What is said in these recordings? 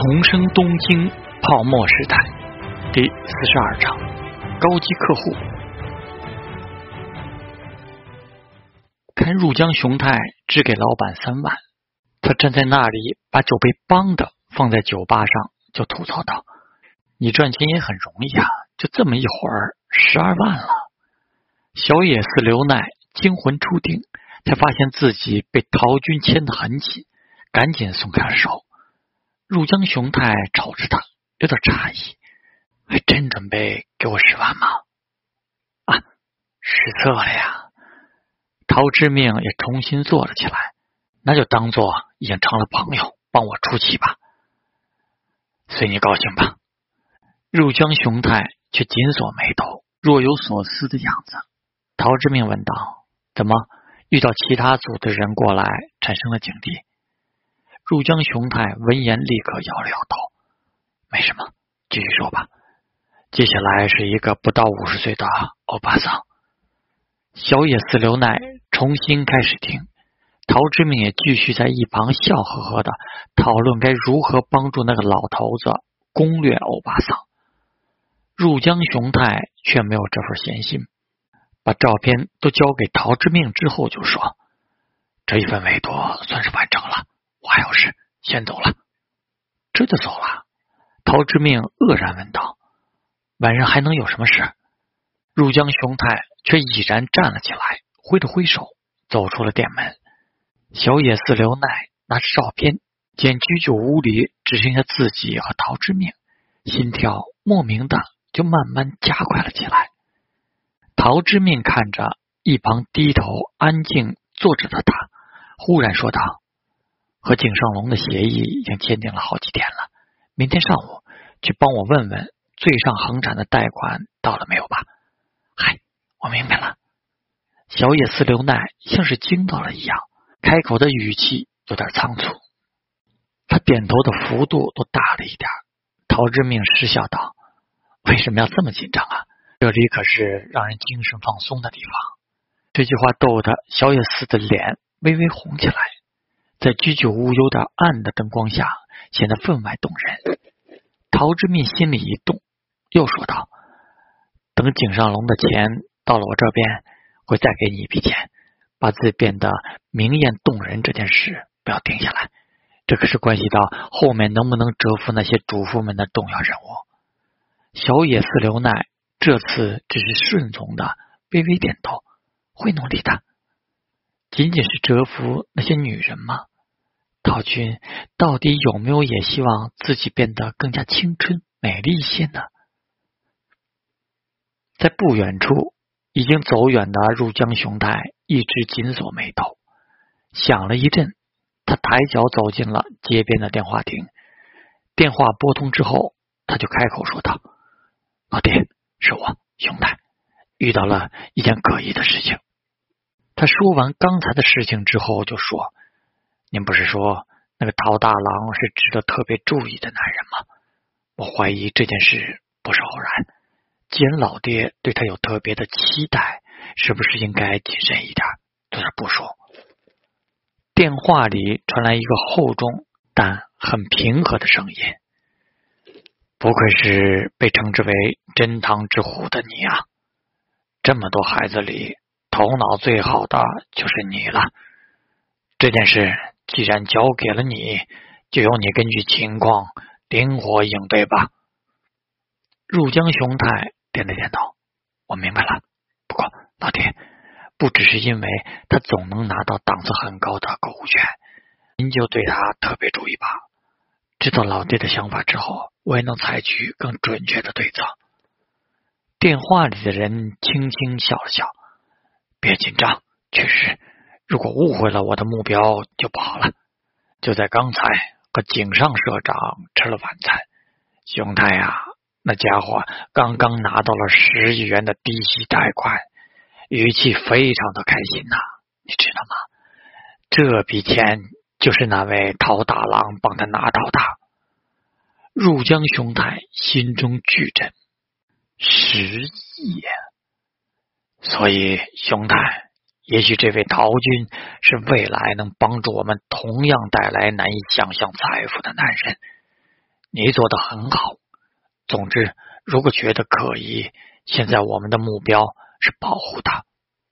重生东京泡沫时代第四十二章：高级客户。看入江雄太只给老板三万，他站在那里把酒杯梆的放在酒吧上，就吐槽道：“你赚钱也很容易啊，就这么一会儿，十二万了。”小野寺刘奈惊魂初定，才发现自己被陶军牵得很紧，赶紧松开了手。入江雄太瞅着他，有点诧异：“还真准备给我十万吗？”“啊，失策了呀！”陶之命也重新坐了起来，“那就当做已经成了朋友，帮我出气吧，随你高兴吧。”入江雄太却紧锁眉头，若有所思的样子。陶之命问道：“怎么遇到其他组的人过来，产生了警惕？”入江雄太闻言，立刻摇了摇头：“没什么，继续说吧。”接下来是一个不到五十岁的欧巴桑。小野寺留奈重新开始听，陶之命也继续在一旁笑呵呵的讨论该如何帮助那个老头子攻略欧巴桑。入江雄太却没有这份闲心，把照片都交给陶之命之后，就说：“这一份委托算是完成了。”我还有事，先走了。这就走了？陶之命愕然问道：“晚上还能有什么事？”入江雄太却已然站了起来，挥了挥手，走出了店门。小野寺刘奈拿着照片，见居酒屋里只剩下自己和陶之命，心跳莫名的就慢慢加快了起来。陶之命看着一旁低头安静坐着的他，忽然说道。和井上龙的协议已经签订了好几天了，明天上午去帮我问问最上恒产的贷款到了没有吧？嗨，我明白了。小野寺流奈像是惊到了一样，开口的语气有点仓促。他点头的幅度都大了一点。陶之命失笑道：“为什么要这么紧张啊？这里可是让人精神放松的地方。”这句话逗得小野寺的脸微微红起来。在居酒屋有点暗的灯光下，显得分外动人。陶之密心里一动，又说道：“等井上龙的钱到了我这边，会再给你一笔钱，把自己变得明艳动人。这件事不要停下来，这可是关系到后面能不能折服那些主妇们的重要任务。”小野寺留奈这次只是顺从的微微点头，会努力的。仅仅是折服那些女人吗？陶军到底有没有也希望自己变得更加青春美丽一些呢？在不远处，已经走远的入江雄太一直紧锁眉头，想了一阵，他抬脚走进了街边的电话亭。电话拨通之后，他就开口说道：“老爹，是我，雄太，遇到了一件可疑的事情。”他说完刚才的事情之后，就说：“您不是说那个陶大郎是值得特别注意的男人吗？我怀疑这件事不是偶然。既然老爹对他有特别的期待，是不是应该谨慎一点，做点部署？”电话里传来一个厚重但很平和的声音：“不愧是被称之为真堂之虎的你啊！这么多孩子里。”头脑最好的就是你了。这件事既然交给了你，就由你根据情况灵活应对吧。入江雄太点了点头，我明白了。不过老爹，不只是因为他总能拿到档次很高的购物券，您就对他特别注意吧。知道老爹的想法之后，我也能采取更准确的对策。电话里的人轻轻笑了笑。别紧张，确实，如果误会了我的目标就不好了。就在刚才和井上社长吃了晚餐，熊太呀，那家伙刚刚拿到了十亿元的低息贷款，语气非常的开心呐，你知道吗？这笔钱就是那位陶大郎帮他拿到的。入江熊太心中巨震，十亿。所以，熊太，也许这位陶军是未来能帮助我们同样带来难以想象财富的男人。你做的很好。总之，如果觉得可疑，现在我们的目标是保护他。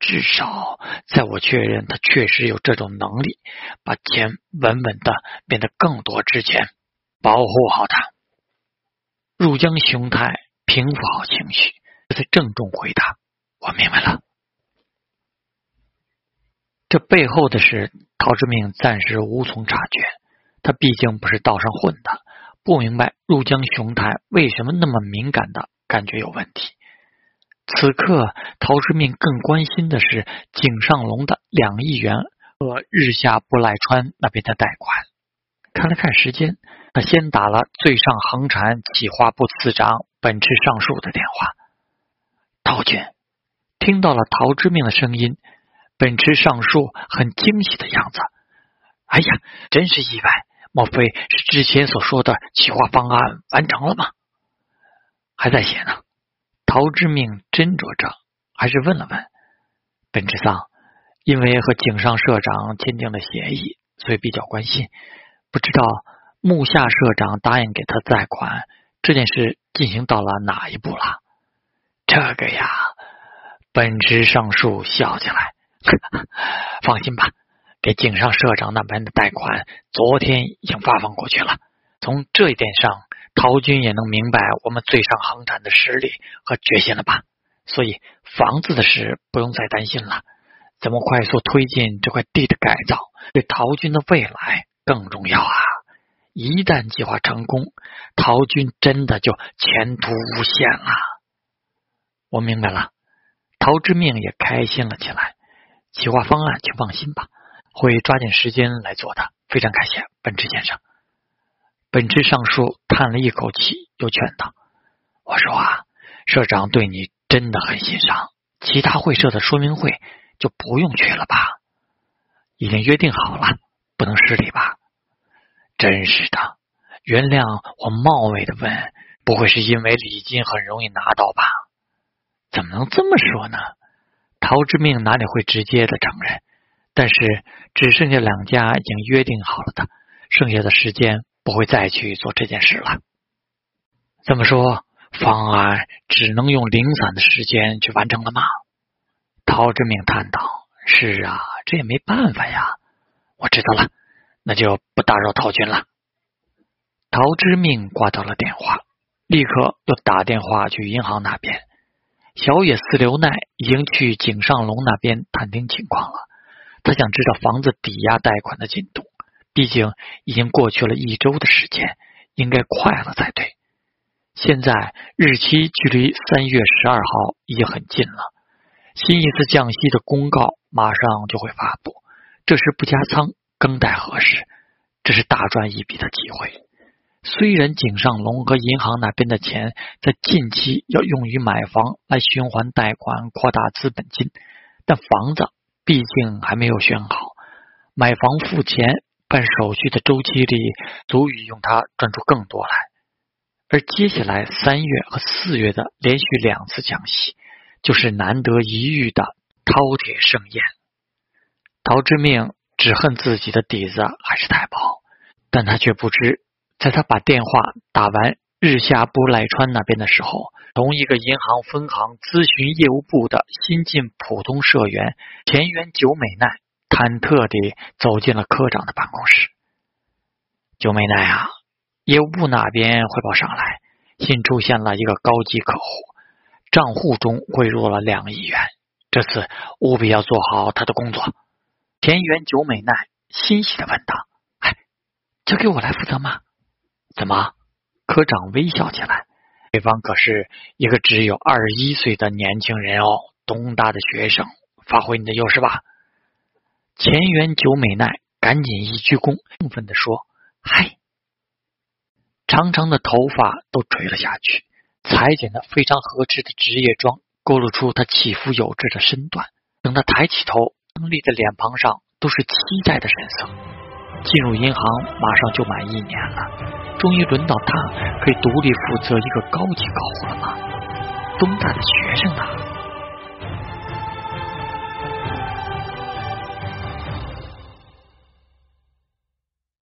至少，在我确认他确实有这种能力，把钱稳稳的变得更多之前，保护好他。入江雄太平复好情绪，这才郑重回答：“我明白了。”这背后的事，陶之命暂时无从察觉。他毕竟不是道上混的，不明白入江雄太为什么那么敏感的感觉有问题。此刻，陶之命更关心的是井上龙的两亿元和日下不赖川那边的贷款。看了看时间，他先打了最上横产企划部次长本池上树的电话。陶俊听到了陶之命的声音，本池上树很惊喜的样子。哎呀，真是意外！莫非是之前所说的企划方案完成了吗？还在写呢。陶之命斟酌着，还是问了问本之桑，因为和井上社长签订了协议，所以比较关心。不知道木下社长答应给他贷款这件事进行到了哪一步了？这个呀，本池上树笑起来，放心吧，给井上社长那边的贷款昨天已经发放过去了。从这一点上。陶军也能明白我们最上航展的实力和决心了吧？所以房子的事不用再担心了。怎么快速推进这块地的改造，对陶军的未来更重要啊！一旦计划成功，陶军真的就前途无限了。我明白了，陶之命也开心了起来。企划方案，请放心吧，会抓紧时间来做的。非常感谢本池先生。本池上树叹了一口气，又劝道：“我说啊，社长对你真的很欣赏，其他会社的说明会就不用去了吧？已经约定好了，不能失礼吧？真是的，原谅我冒昧的问，不会是因为礼金很容易拿到吧？怎么能这么说呢？陶之命哪里会直接的承认？但是只剩下两家已经约定好了的，剩下的时间。”不会再去做这件事了。这么说，方案只能用零散的时间去完成了吗？陶之命叹道：“是啊，这也没办法呀。”我知道了，那就不打扰陶军了。陶之命挂掉了电话，立刻又打电话去银行那边。小野寺留奈已经去井上龙那边探听情况了，他想知道房子抵押贷款的进度。毕竟已经过去了一周的时间，应该快了才对。现在日期距离三月十二号已经很近了，新一次降息的公告马上就会发布，这时不加仓更待何时？这是大赚一笔的机会。虽然井上龙和银行那边的钱在近期要用于买房来循环贷款扩大资本金，但房子毕竟还没有选好，买房付钱。办手续的周期里，足以用它赚出更多来。而接下来三月和四月的连续两次降息，就是难得一遇的饕餮盛宴。陶之命只恨自己的底子还是太薄，但他却不知，在他把电话打完日下不赖川那边的时候，同一个银行分行咨询业务部的新进普通社员田园久美奈。忐忑地走进了科长的办公室。九美奈啊，业务部那边汇报上来，新出现了一个高级客户，账户中汇入了两亿元，这次务必要做好他的工作。田园久美奈欣喜的问道：“哎，交给我来负责吗？”怎么？科长微笑起来。对方可是一个只有二十一岁的年轻人哦，东大的学生，发挥你的优势吧。前原久美奈赶紧一鞠躬，兴奋地说：“嗨！”长长的头发都垂了下去，裁剪的非常合适的职业装勾勒出她起伏有致的身段。等他抬起头，凌丽的脸庞上都是期待的神色。进入银行马上就满一年了，终于轮到他可以独立负责一个高级客户了吗？东大的学生呢？